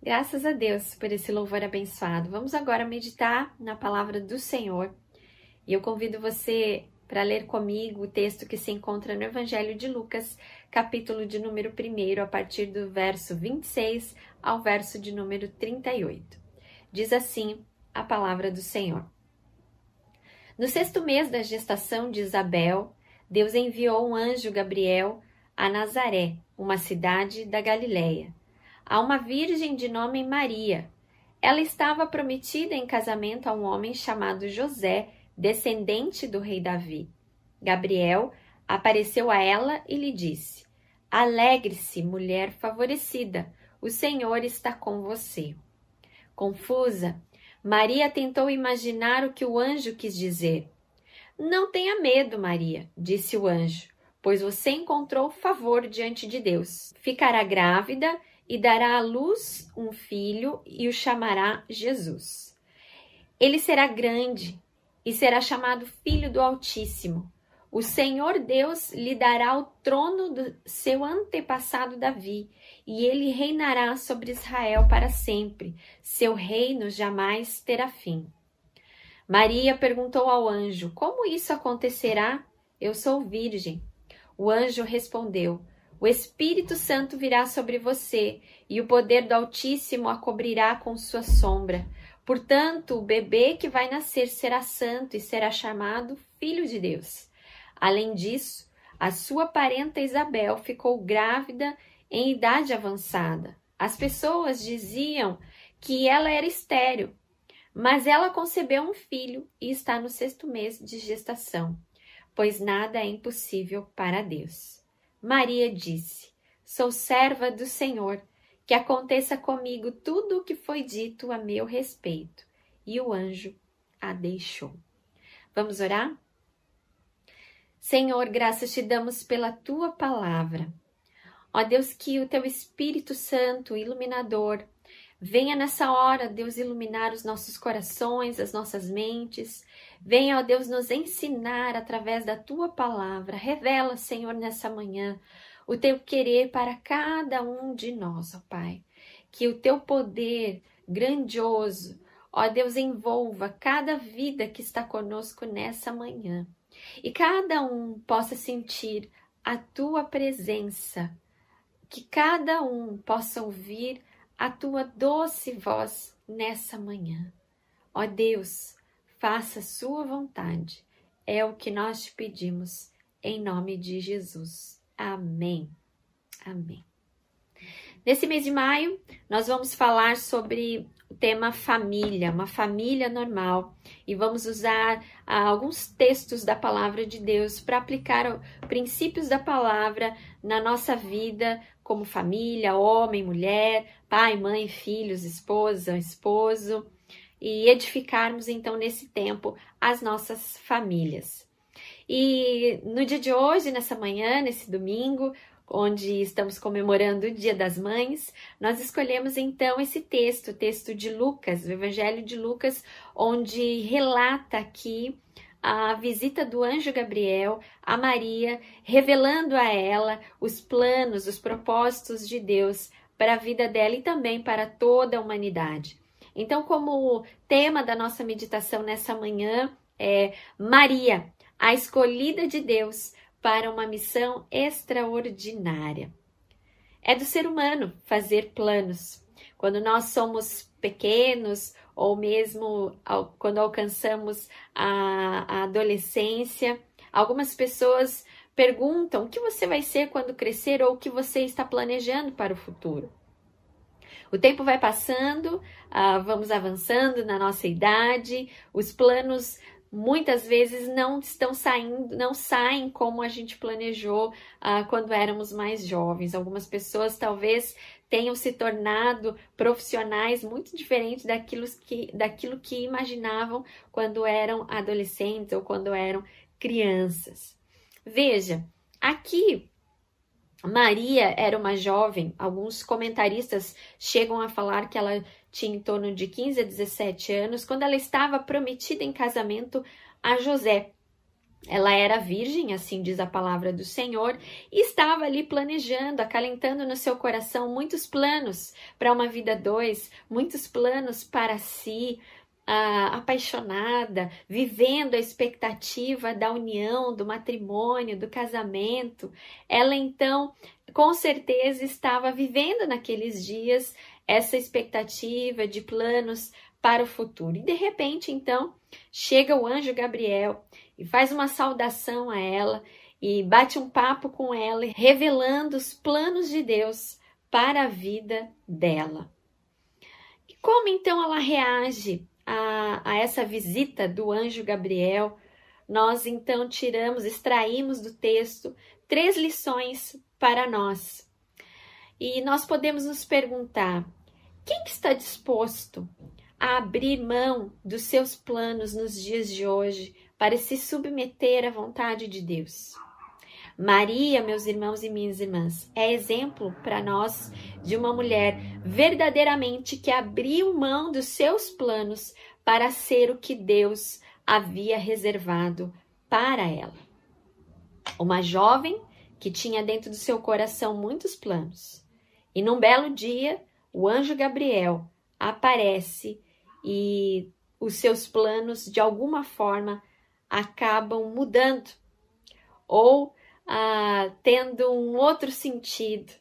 Graças a Deus por esse louvor abençoado. Vamos agora meditar na palavra do Senhor. E eu convido você para ler comigo o texto que se encontra no Evangelho de Lucas, capítulo de número 1, a partir do verso 26 ao verso de número 38. Diz assim a palavra do Senhor. No sexto mês da gestação de Isabel, Deus enviou um anjo Gabriel a Nazaré, uma cidade da Galiléia a uma virgem de nome Maria. Ela estava prometida em casamento a um homem chamado José, descendente do rei Davi. Gabriel apareceu a ela e lhe disse: Alegre-se, mulher favorecida, o Senhor está com você. Confusa, Maria tentou imaginar o que o anjo quis dizer. Não tenha medo, Maria, disse o anjo, pois você encontrou favor diante de Deus. Ficará grávida e dará à luz um filho e o chamará Jesus. Ele será grande e será chamado Filho do Altíssimo. O Senhor Deus lhe dará o trono do seu antepassado Davi, e ele reinará sobre Israel para sempre. Seu reino jamais terá fim. Maria perguntou ao anjo: Como isso acontecerá? Eu sou virgem. O anjo respondeu: o Espírito Santo virá sobre você e o poder do Altíssimo a cobrirá com sua sombra. Portanto, o bebê que vai nascer será santo e será chamado Filho de Deus. Além disso, a sua parenta Isabel ficou grávida em idade avançada. As pessoas diziam que ela era estéril, mas ela concebeu um filho e está no sexto mês de gestação, pois nada é impossível para Deus. Maria disse: Sou serva do Senhor, que aconteça comigo tudo o que foi dito a meu respeito. E o anjo a deixou. Vamos orar? Senhor, graças te damos pela tua palavra. Ó Deus, que o teu Espírito Santo, iluminador, venha nessa hora, Deus, iluminar os nossos corações, as nossas mentes. Venha, ó Deus, nos ensinar através da tua palavra. Revela, Senhor, nessa manhã o teu querer para cada um de nós, ó Pai. Que o teu poder grandioso, ó Deus, envolva cada vida que está conosco nessa manhã. E cada um possa sentir a tua presença. Que cada um possa ouvir a tua doce voz nessa manhã. Ó Deus, faça sua vontade. É o que nós te pedimos, em nome de Jesus. Amém. Amém. Nesse mês de maio, nós vamos falar sobre o tema família, uma família normal, e vamos usar ah, alguns textos da palavra de Deus para aplicar princípios da palavra na nossa vida como família, homem, mulher, pai, mãe, filhos, esposa, esposo e edificarmos então nesse tempo as nossas famílias. E no dia de hoje, nessa manhã, nesse domingo, onde estamos comemorando o Dia das Mães, nós escolhemos então esse texto, o texto de Lucas, o Evangelho de Lucas, onde relata aqui a visita do anjo Gabriel a Maria, revelando a ela os planos, os propósitos de Deus para a vida dela e também para toda a humanidade. Então, como tema da nossa meditação nessa manhã é Maria, a escolhida de Deus para uma missão extraordinária. É do ser humano fazer planos. Quando nós somos pequenos ou mesmo quando alcançamos a, a adolescência, algumas pessoas perguntam o que você vai ser quando crescer ou o que você está planejando para o futuro. O tempo vai passando, uh, vamos avançando na nossa idade, os planos muitas vezes não estão saindo, não saem como a gente planejou uh, quando éramos mais jovens. Algumas pessoas talvez tenham se tornado profissionais muito diferentes daquilo que, daquilo que imaginavam quando eram adolescentes ou quando eram crianças. Veja, aqui Maria era uma jovem, alguns comentaristas chegam a falar que ela tinha em torno de 15 a 17 anos, quando ela estava prometida em casamento a José. Ela era virgem, assim diz a palavra do Senhor, e estava ali planejando, acalentando no seu coração muitos planos para uma vida dois, muitos planos para si, ah, apaixonada, vivendo a expectativa da união, do matrimônio, do casamento. Ela então, com certeza, estava vivendo naqueles dias essa expectativa de planos para o futuro. E de repente, então, chega o anjo Gabriel e faz uma saudação a ela e bate um papo com ela, revelando os planos de Deus para a vida dela. E como então ela reage a, a essa visita do anjo Gabriel? Nós então tiramos, extraímos do texto três lições para nós. E nós podemos nos perguntar: quem que está disposto a abrir mão dos seus planos nos dias de hoje para se submeter à vontade de Deus. Maria, meus irmãos e minhas irmãs, é exemplo para nós de uma mulher verdadeiramente que abriu mão dos seus planos para ser o que Deus havia reservado para ela. Uma jovem que tinha dentro do seu coração muitos planos. E num belo dia, o anjo Gabriel aparece e os seus planos de alguma forma acabam mudando ou ah, tendo um outro sentido.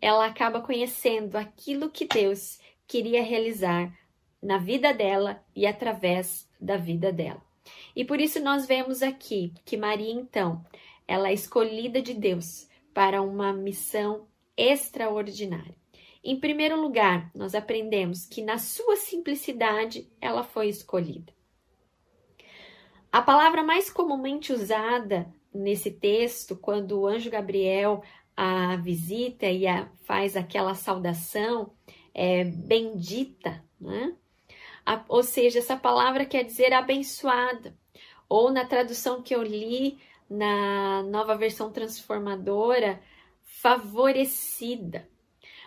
Ela acaba conhecendo aquilo que Deus queria realizar na vida dela e através da vida dela. E por isso nós vemos aqui que Maria, então, ela é escolhida de Deus para uma missão extraordinária. Em primeiro lugar, nós aprendemos que na sua simplicidade ela foi escolhida. A palavra mais comumente usada nesse texto, quando o anjo Gabriel a visita e a, faz aquela saudação, é bendita, né? A, ou seja, essa palavra quer dizer abençoada. Ou na tradução que eu li na nova versão transformadora, favorecida.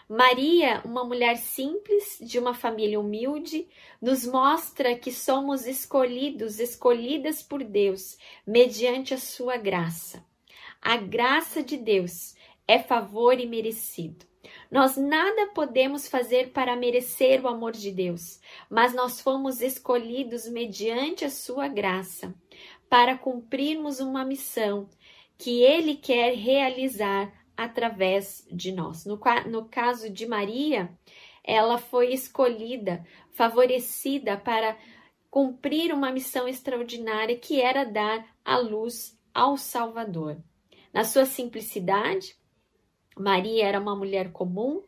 Maria, uma mulher simples, de uma família humilde, nos mostra que somos escolhidos, escolhidas por Deus, mediante a sua graça. A graça de Deus é favor e merecido. Nós nada podemos fazer para merecer o amor de Deus, mas nós fomos escolhidos mediante a sua graça para cumprirmos uma missão que Ele quer realizar através de nós. No, no caso de Maria, ela foi escolhida, favorecida para cumprir uma missão extraordinária que era dar a luz ao Salvador. Na sua simplicidade, Maria era uma mulher comum,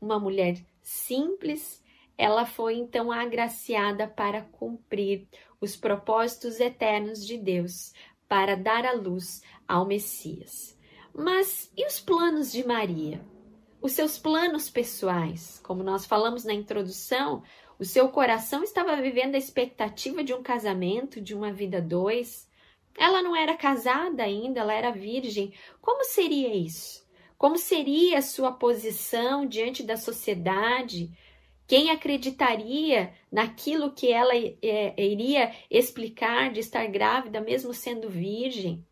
uma mulher simples, ela foi então agraciada para cumprir os propósitos eternos de Deus, para dar a luz ao Messias. Mas e os planos de Maria? Os seus planos pessoais? Como nós falamos na introdução, o seu coração estava vivendo a expectativa de um casamento, de uma vida dois. Ela não era casada ainda, ela era virgem. Como seria isso? Como seria a sua posição diante da sociedade? Quem acreditaria naquilo que ela é, iria explicar de estar grávida, mesmo sendo virgem?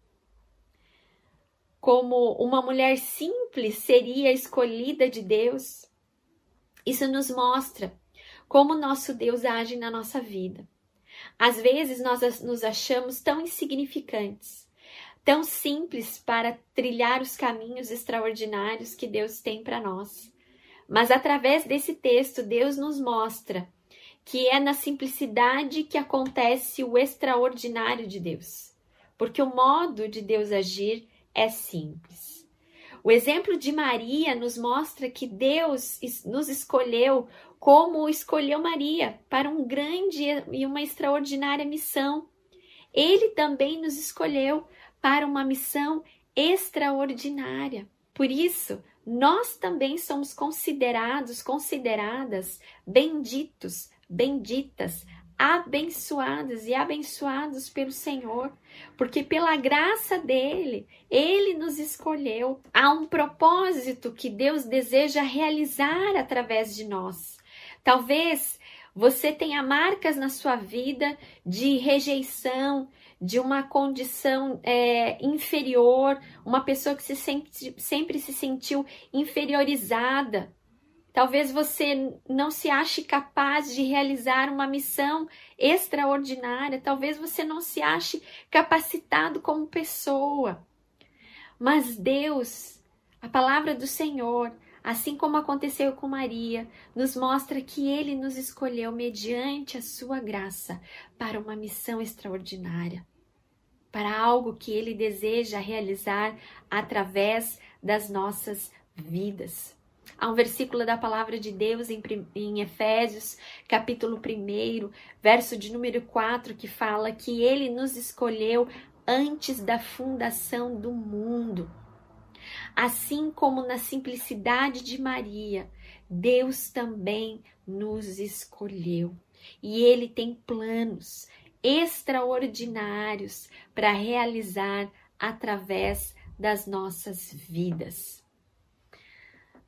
Como uma mulher simples seria escolhida de Deus. Isso nos mostra como nosso Deus age na nossa vida. Às vezes nós nos achamos tão insignificantes, tão simples para trilhar os caminhos extraordinários que Deus tem para nós. Mas através desse texto, Deus nos mostra que é na simplicidade que acontece o extraordinário de Deus. Porque o modo de Deus agir é simples. O exemplo de Maria nos mostra que Deus nos escolheu como escolheu Maria para um grande e uma extraordinária missão. Ele também nos escolheu para uma missão extraordinária. Por isso, nós também somos considerados, consideradas benditos, benditas, abençoadas e abençoados pelo Senhor, porque pela graça dele, ele nos escolheu. Há um propósito que Deus deseja realizar através de nós. Talvez você tenha marcas na sua vida de rejeição, de uma condição é, inferior, uma pessoa que se sente, sempre se sentiu inferiorizada. Talvez você não se ache capaz de realizar uma missão extraordinária, talvez você não se ache capacitado como pessoa. Mas Deus, a palavra do Senhor, assim como aconteceu com Maria, nos mostra que ele nos escolheu mediante a sua graça para uma missão extraordinária, para algo que ele deseja realizar através das nossas vidas. Há um versículo da palavra de Deus em, em Efésios, capítulo 1, verso de número 4, que fala que ele nos escolheu antes da fundação do mundo. Assim como na simplicidade de Maria, Deus também nos escolheu. E ele tem planos extraordinários para realizar através das nossas vidas.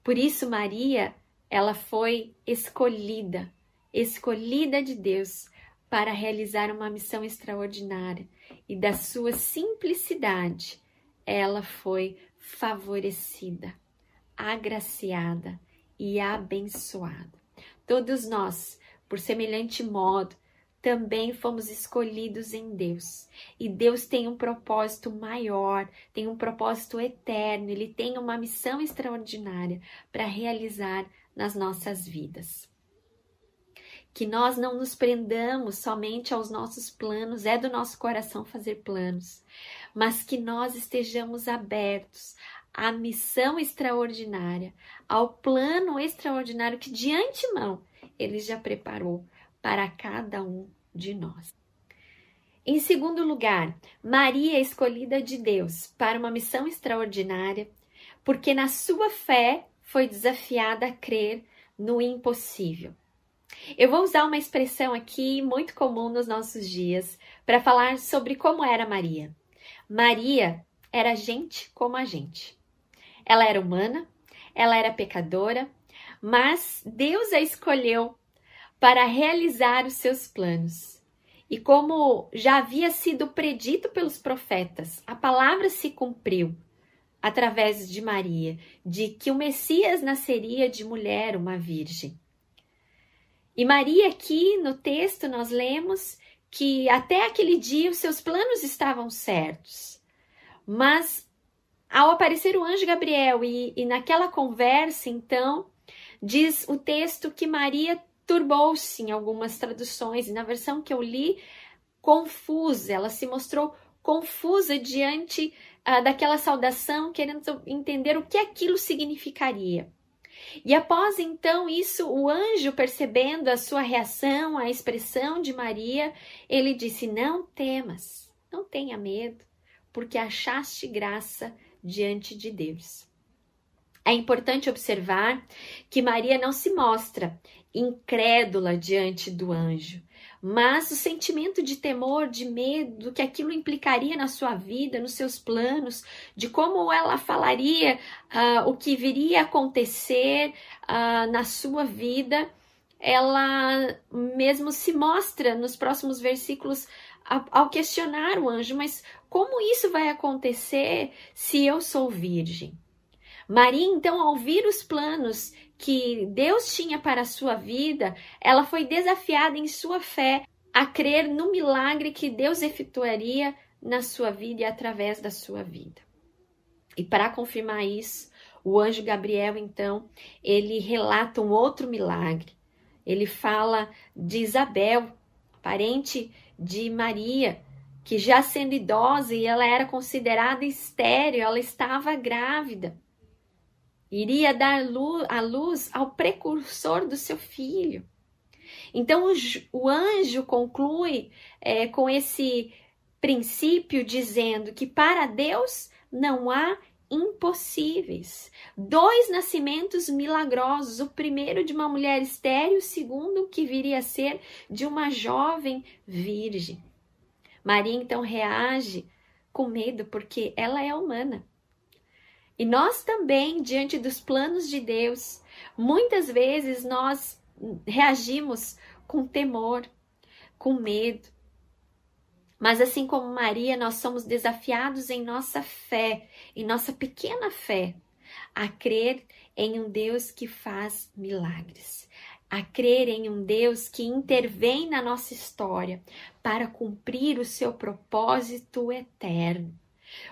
Por isso Maria, ela foi escolhida, escolhida de Deus para realizar uma missão extraordinária e da sua simplicidade, ela foi favorecida, agraciada e abençoada. Todos nós, por semelhante modo, também fomos escolhidos em Deus. E Deus tem um propósito maior, tem um propósito eterno, ele tem uma missão extraordinária para realizar nas nossas vidas. Que nós não nos prendamos somente aos nossos planos, é do nosso coração fazer planos, mas que nós estejamos abertos à missão extraordinária, ao plano extraordinário que de antemão ele já preparou para cada um de nós. Em segundo lugar, Maria é escolhida de Deus para uma missão extraordinária, porque na sua fé foi desafiada a crer no impossível. Eu vou usar uma expressão aqui muito comum nos nossos dias para falar sobre como era Maria. Maria era gente como a gente. Ela era humana, ela era pecadora, mas Deus a escolheu para realizar os seus planos. E como já havia sido predito pelos profetas, a palavra se cumpriu através de Maria, de que o Messias nasceria de mulher, uma virgem. E Maria, aqui no texto, nós lemos que até aquele dia os seus planos estavam certos. Mas ao aparecer o anjo Gabriel e, e naquela conversa, então, diz o texto que Maria turbou-se em algumas traduções, e na versão que eu li, confusa, ela se mostrou confusa diante uh, daquela saudação, querendo entender o que aquilo significaria. E após então isso, o anjo, percebendo a sua reação, a expressão de Maria, ele disse: Não temas, não tenha medo, porque achaste graça diante de Deus. É importante observar que Maria não se mostra incrédula diante do anjo, mas o sentimento de temor, de medo, do que aquilo implicaria na sua vida, nos seus planos, de como ela falaria uh, o que viria a acontecer uh, na sua vida, ela mesmo se mostra nos próximos versículos ao questionar o anjo, mas como isso vai acontecer se eu sou virgem? Maria, então, ao ouvir os planos que Deus tinha para a sua vida, ela foi desafiada em sua fé a crer no milagre que Deus efetuaria na sua vida e através da sua vida. E para confirmar isso, o anjo Gabriel, então, ele relata um outro milagre. Ele fala de Isabel, parente de Maria, que já sendo idosa e ela era considerada estéril, ela estava grávida iria dar a luz ao precursor do seu filho. Então o, o anjo conclui é, com esse princípio dizendo que para Deus não há impossíveis. Dois nascimentos milagrosos: o primeiro de uma mulher estéril, o segundo que viria a ser de uma jovem virgem. Maria então reage com medo porque ela é humana. E nós também, diante dos planos de Deus, muitas vezes nós reagimos com temor, com medo. Mas assim como Maria, nós somos desafiados em nossa fé, em nossa pequena fé, a crer em um Deus que faz milagres, a crer em um Deus que intervém na nossa história para cumprir o seu propósito eterno.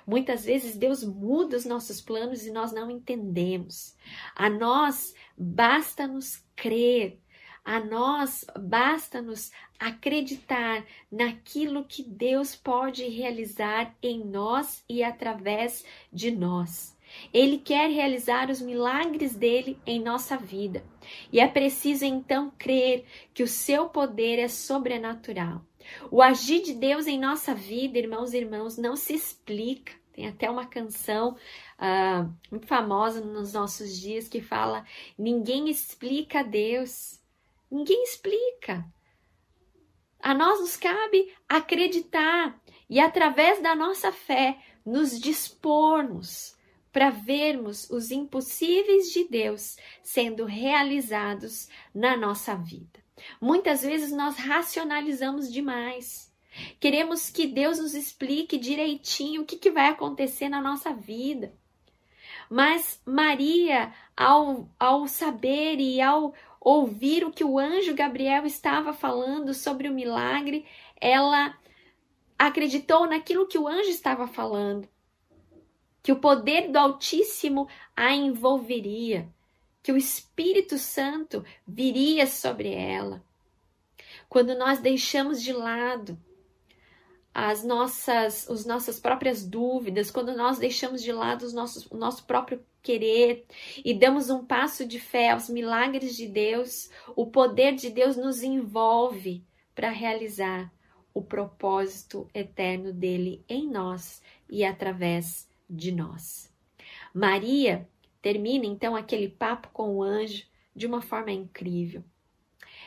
Muitas vezes Deus muda os nossos planos e nós não entendemos. A nós basta nos crer, a nós basta-nos acreditar naquilo que Deus pode realizar em nós e através de nós. Ele quer realizar os milagres dele em nossa vida. E é preciso então crer que o seu poder é sobrenatural. O agir de Deus em nossa vida, irmãos e irmãos, não se explica. Tem até uma canção uh, muito famosa nos nossos dias que fala: Ninguém explica a Deus. Ninguém explica. A nós nos cabe acreditar e, através da nossa fé, nos dispormos para vermos os impossíveis de Deus sendo realizados na nossa vida. Muitas vezes nós racionalizamos demais. Queremos que Deus nos explique direitinho o que, que vai acontecer na nossa vida. Mas Maria, ao, ao saber e ao ouvir o que o anjo Gabriel estava falando sobre o milagre, ela acreditou naquilo que o anjo estava falando, que o poder do Altíssimo a envolveria, que o Espírito Santo viria sobre ela. Quando nós deixamos de lado as nossas, as nossas próprias dúvidas, quando nós deixamos de lado os nossos, o nosso próprio querer e damos um passo de fé aos milagres de Deus, o poder de Deus nos envolve para realizar o propósito eterno dele em nós e através de nós. Maria termina então aquele papo com o anjo de uma forma incrível.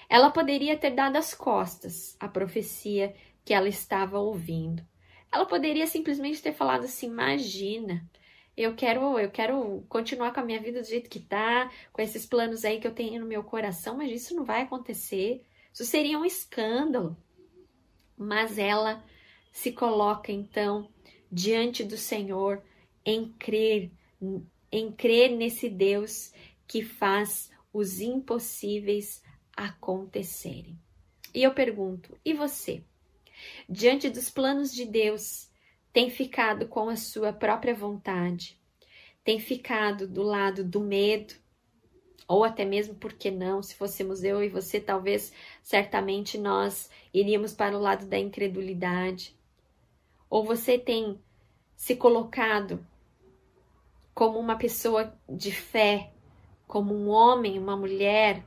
Ela poderia ter dado as costas à profecia que ela estava ouvindo. Ela poderia simplesmente ter falado assim: "Imagina, eu quero, eu quero continuar com a minha vida do jeito que tá, com esses planos aí que eu tenho no meu coração, mas isso não vai acontecer. Isso seria um escândalo." Mas ela se coloca então diante do Senhor em crer, em crer nesse Deus que faz os impossíveis acontecerem. E eu pergunto, e você? diante dos planos de Deus, tem ficado com a sua própria vontade, tem ficado do lado do medo, ou até mesmo, porque não, se fôssemos eu e você, talvez, certamente nós iríamos para o lado da incredulidade. Ou você tem se colocado como uma pessoa de fé, como um homem, uma mulher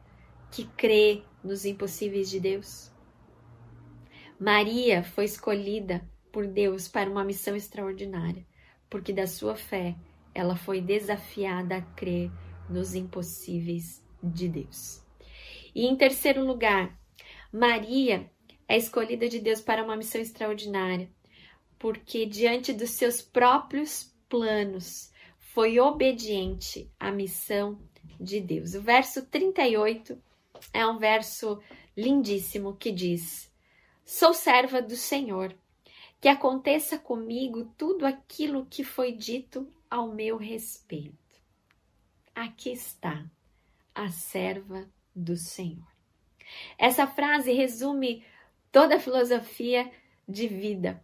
que crê nos impossíveis de Deus? Maria foi escolhida por Deus para uma missão extraordinária, porque da sua fé ela foi desafiada a crer nos impossíveis de Deus. E em terceiro lugar, Maria é escolhida de Deus para uma missão extraordinária, porque diante dos seus próprios planos foi obediente à missão de Deus. O verso 38 é um verso lindíssimo que diz: Sou serva do Senhor. Que aconteça comigo tudo aquilo que foi dito ao meu respeito. Aqui está a serva do Senhor. Essa frase resume toda a filosofia de vida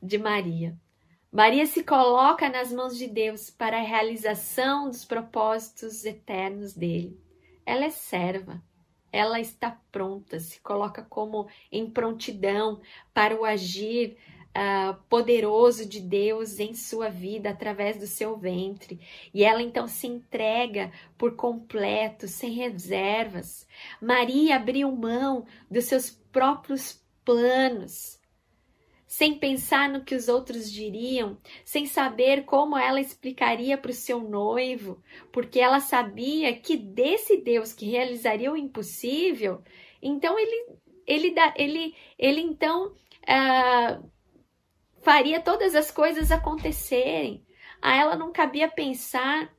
de Maria. Maria se coloca nas mãos de Deus para a realização dos propósitos eternos dele. Ela é serva ela está pronta, se coloca como em prontidão para o agir uh, poderoso de Deus em sua vida através do seu ventre. E ela então se entrega por completo, sem reservas. Maria abriu mão dos seus próprios planos, sem pensar no que os outros diriam, sem saber como ela explicaria para o seu noivo, porque ela sabia que desse Deus que realizaria o impossível, então ele, ele, ele, ele então uh, faria todas as coisas acontecerem. A ela não cabia pensar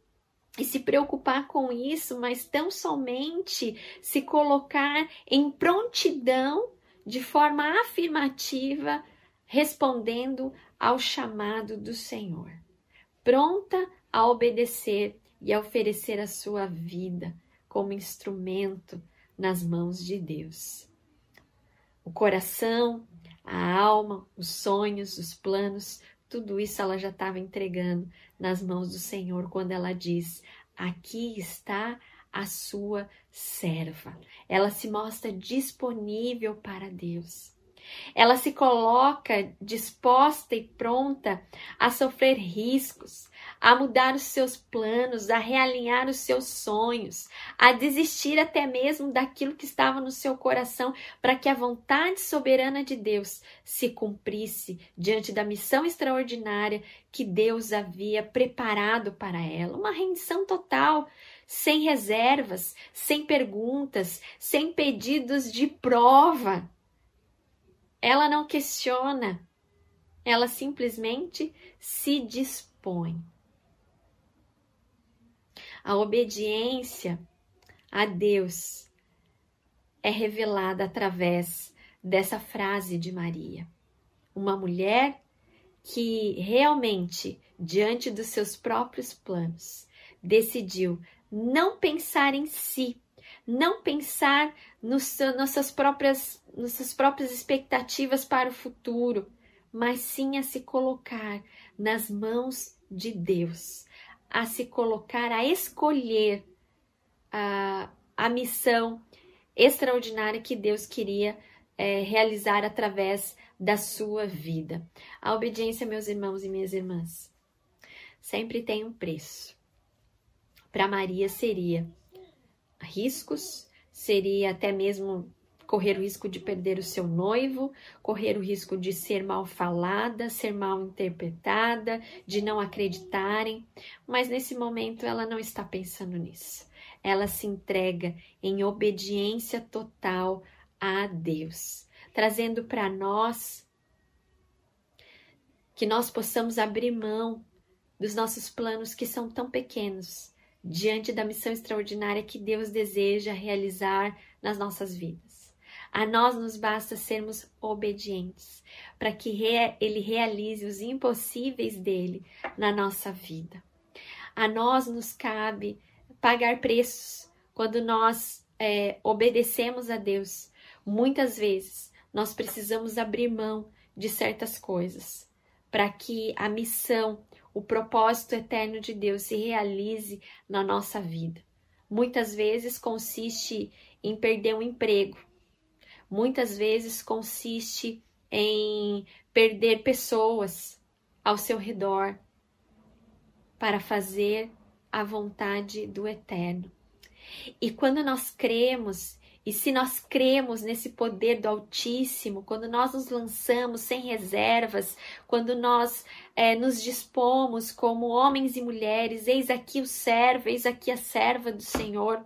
e se preocupar com isso, mas tão somente se colocar em prontidão de forma afirmativa, respondendo ao chamado do Senhor, pronta a obedecer e a oferecer a sua vida como instrumento nas mãos de Deus. O coração, a alma, os sonhos, os planos, tudo isso ela já estava entregando nas mãos do Senhor quando ela diz: Aqui está a sua serva. Ela se mostra disponível para Deus. Ela se coloca disposta e pronta a sofrer riscos, a mudar os seus planos, a realinhar os seus sonhos, a desistir até mesmo daquilo que estava no seu coração, para que a vontade soberana de Deus se cumprisse diante da missão extraordinária que Deus havia preparado para ela. Uma rendição total, sem reservas, sem perguntas, sem pedidos de prova. Ela não questiona, ela simplesmente se dispõe. A obediência a Deus é revelada através dessa frase de Maria. Uma mulher que realmente, diante dos seus próprios planos, decidiu não pensar em si, não pensar nos, nas, suas próprias, nas suas próprias expectativas para o futuro, mas sim a se colocar nas mãos de Deus, a se colocar, a escolher a, a missão extraordinária que Deus queria é, realizar através da sua vida. A obediência, meus irmãos e minhas irmãs, sempre tem um preço. Para Maria seria riscos, seria até mesmo correr o risco de perder o seu noivo, correr o risco de ser mal falada, ser mal interpretada, de não acreditarem, mas nesse momento ela não está pensando nisso. Ela se entrega em obediência total a Deus, trazendo para nós que nós possamos abrir mão dos nossos planos que são tão pequenos diante da missão extraordinária que Deus deseja realizar nas nossas vidas. A nós nos basta sermos obedientes para que Ele realize os impossíveis dele na nossa vida. A nós nos cabe pagar preços quando nós é, obedecemos a Deus. Muitas vezes nós precisamos abrir mão de certas coisas para que a missão, o propósito eterno de Deus se realize na nossa vida. Muitas vezes consiste em perder um emprego, muitas vezes consiste em perder pessoas ao seu redor para fazer a vontade do Eterno. E quando nós cremos e se nós cremos nesse poder do Altíssimo, quando nós nos lançamos sem reservas, quando nós é, nos dispomos como homens e mulheres, eis aqui o servo, eis aqui a serva do Senhor,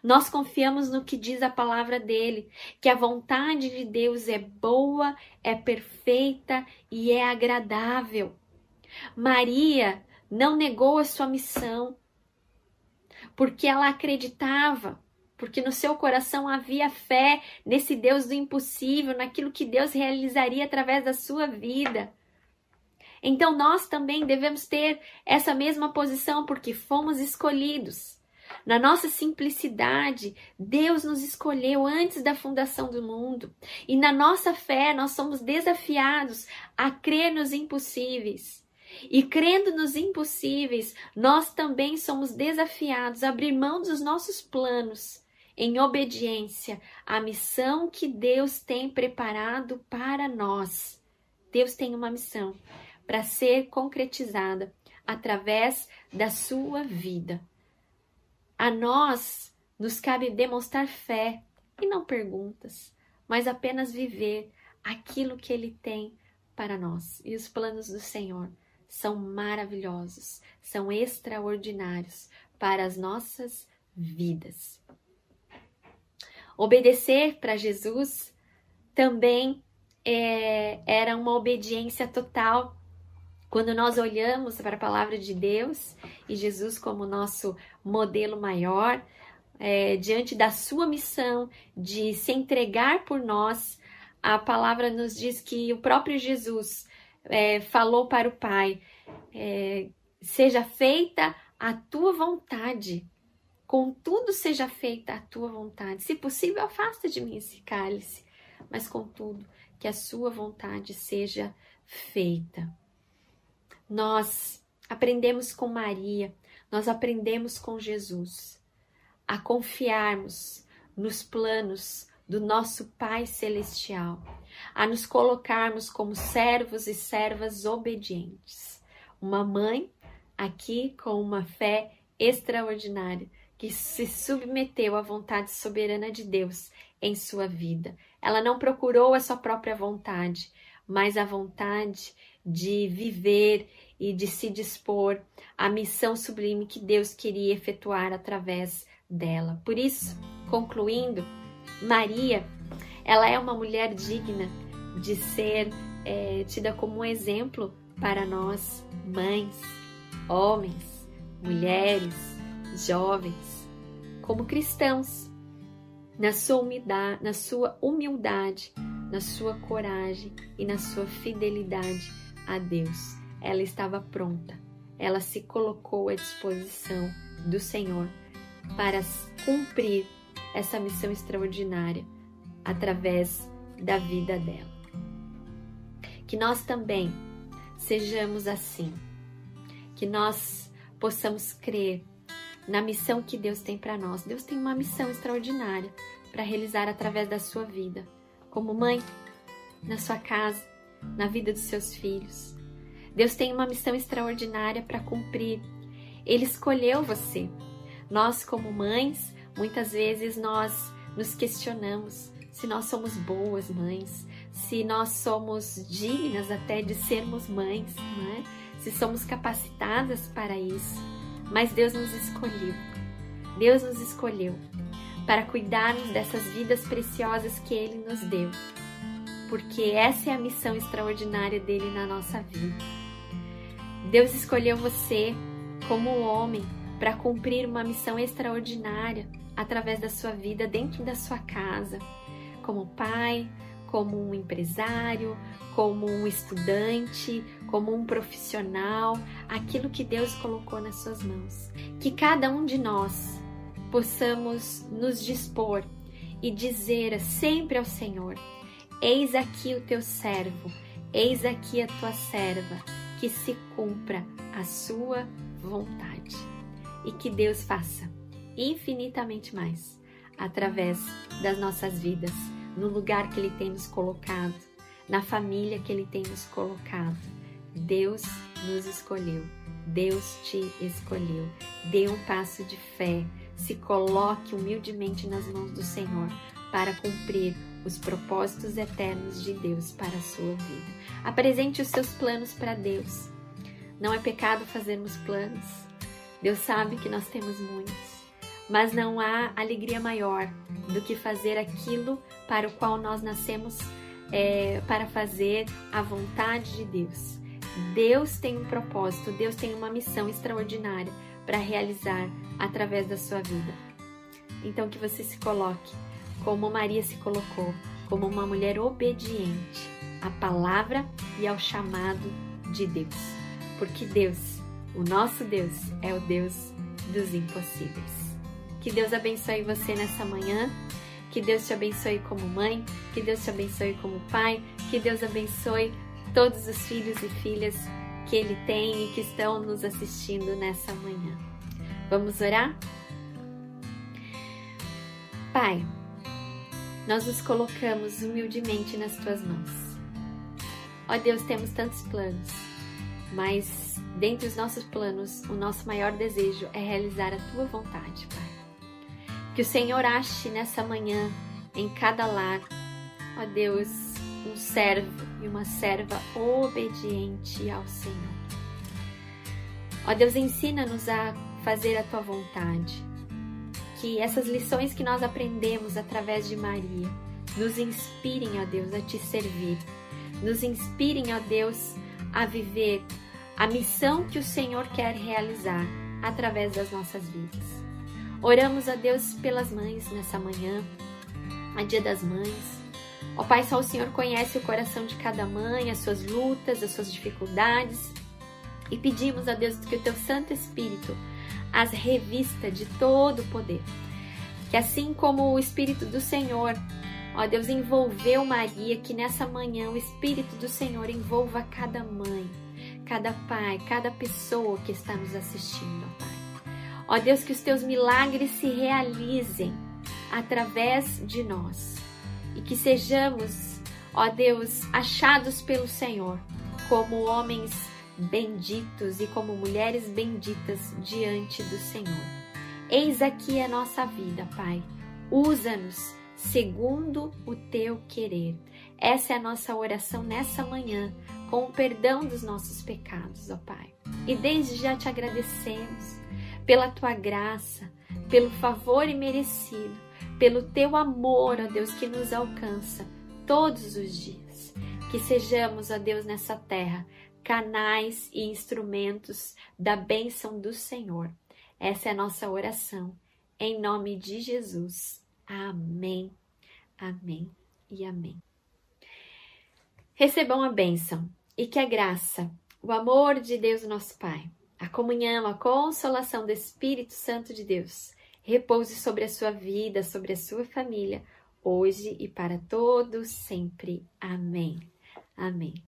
nós confiamos no que diz a palavra dele, que a vontade de Deus é boa, é perfeita e é agradável. Maria não negou a sua missão, porque ela acreditava porque no seu coração havia fé nesse Deus do impossível, naquilo que Deus realizaria através da sua vida. Então nós também devemos ter essa mesma posição, porque fomos escolhidos. Na nossa simplicidade, Deus nos escolheu antes da fundação do mundo. E na nossa fé, nós somos desafiados a crer nos impossíveis. E crendo nos impossíveis, nós também somos desafiados a abrir mão dos nossos planos em obediência à missão que Deus tem preparado para nós. Deus tem uma missão para ser concretizada através da sua vida. A nós nos cabe demonstrar fé e não perguntas, mas apenas viver aquilo que Ele tem para nós e os planos do Senhor são maravilhosos, são extraordinários para as nossas vidas. Obedecer para Jesus também é, era uma obediência total. Quando nós olhamos para a palavra de Deus e Jesus como nosso modelo maior, é, diante da sua missão de se entregar por nós, a palavra nos diz que o próprio Jesus é, falou para o Pai: é, seja feita a tua vontade, contudo seja feita a tua vontade. Se possível, afasta de mim esse cálice, mas contudo que a sua vontade seja feita. Nós aprendemos com Maria, nós aprendemos com Jesus a confiarmos nos planos do nosso Pai Celestial, a nos colocarmos como servos e servas obedientes. Uma mãe aqui com uma fé extraordinária que se submeteu à vontade soberana de Deus em sua vida. Ela não procurou a sua própria vontade, mas a vontade de viver e de se dispor à missão sublime que Deus queria efetuar através dela. Por isso, concluindo, Maria, ela é uma mulher digna de ser é, tida como um exemplo para nós, mães, homens, mulheres, jovens, como cristãos, na sua humildade, na sua, humildade, na sua coragem e na sua fidelidade a Deus. Ela estava pronta, ela se colocou à disposição do Senhor para cumprir essa missão extraordinária através da vida dela. Que nós também sejamos assim, que nós possamos crer na missão que Deus tem para nós. Deus tem uma missão extraordinária para realizar através da sua vida, como mãe, na sua casa, na vida dos seus filhos. Deus tem uma missão extraordinária para cumprir. Ele escolheu você nós, como mães, muitas vezes nós nos questionamos se nós somos boas mães, se nós somos dignas até de sermos mães, é? se somos capacitadas para isso. Mas Deus nos escolheu. Deus nos escolheu para cuidarmos dessas vidas preciosas que Ele nos deu, porque essa é a missão extraordinária dele na nossa vida. Deus escolheu você como homem para cumprir uma missão extraordinária através da sua vida dentro da sua casa, como pai, como um empresário, como um estudante, como um profissional, aquilo que Deus colocou nas suas mãos. Que cada um de nós possamos nos dispor e dizer sempre ao Senhor: Eis aqui o teu servo, eis aqui a tua serva, que se cumpra a sua vontade e que Deus faça infinitamente mais através das nossas vidas, no lugar que Ele tem nos colocado, na família que Ele tem nos colocado. Deus nos escolheu, Deus te escolheu. Dê um passo de fé, se coloque humildemente nas mãos do Senhor para cumprir os propósitos eternos de Deus para a sua vida. Apresente os seus planos para Deus. Não é pecado fazermos planos. Deus sabe que nós temos muitos, mas não há alegria maior do que fazer aquilo para o qual nós nascemos é, para fazer a vontade de Deus. Deus tem um propósito, Deus tem uma missão extraordinária para realizar através da sua vida. Então que você se coloque como Maria se colocou, como uma mulher obediente à palavra e ao chamado de Deus. Porque Deus o nosso Deus é o Deus dos impossíveis. Que Deus abençoe você nessa manhã. Que Deus te abençoe como mãe, que Deus te abençoe como pai, que Deus abençoe todos os filhos e filhas que Ele tem e que estão nos assistindo nessa manhã. Vamos orar? Pai, nós nos colocamos humildemente nas tuas mãos. Ó Deus, temos tantos planos, mas Dentre os nossos planos, o nosso maior desejo é realizar a tua vontade, Pai. Que o Senhor ache nessa manhã, em cada lar, ó Deus, um servo e uma serva obediente ao Senhor. Ó Deus, ensina-nos a fazer a tua vontade. Que essas lições que nós aprendemos através de Maria nos inspirem, ó Deus, a te servir. Nos inspirem, ó Deus, a viver a missão que o Senhor quer realizar através das nossas vidas. Oramos a Deus pelas mães nessa manhã, a Dia das Mães. Ó Pai, só o Senhor conhece o coração de cada mãe, as suas lutas, as suas dificuldades. E pedimos a Deus que o teu Santo Espírito as revista de todo o poder. Que assim como o Espírito do Senhor, ó Deus, envolveu Maria, que nessa manhã o Espírito do Senhor envolva cada mãe, cada pai, cada pessoa que está nos assistindo, ó Pai. Ó Deus, que os teus milagres se realizem através de nós e que sejamos, ó Deus, achados pelo Senhor como homens benditos e como mulheres benditas diante do Senhor. Eis aqui a nossa vida, Pai. Usa-nos segundo o teu querer. Essa é a nossa oração nessa manhã, com o perdão dos nossos pecados, ó Pai. E desde já te agradecemos pela tua graça, pelo favor imerecido, pelo teu amor, ó Deus, que nos alcança todos os dias. Que sejamos, ó Deus, nessa terra canais e instrumentos da bênção do Senhor. Essa é a nossa oração. Em nome de Jesus. Amém, amém e amém. Recebam a bênção e que a graça, o amor de Deus, nosso Pai, a comunhão, a consolação do Espírito Santo de Deus repouse sobre a sua vida, sobre a sua família, hoje e para todos sempre. Amém. Amém.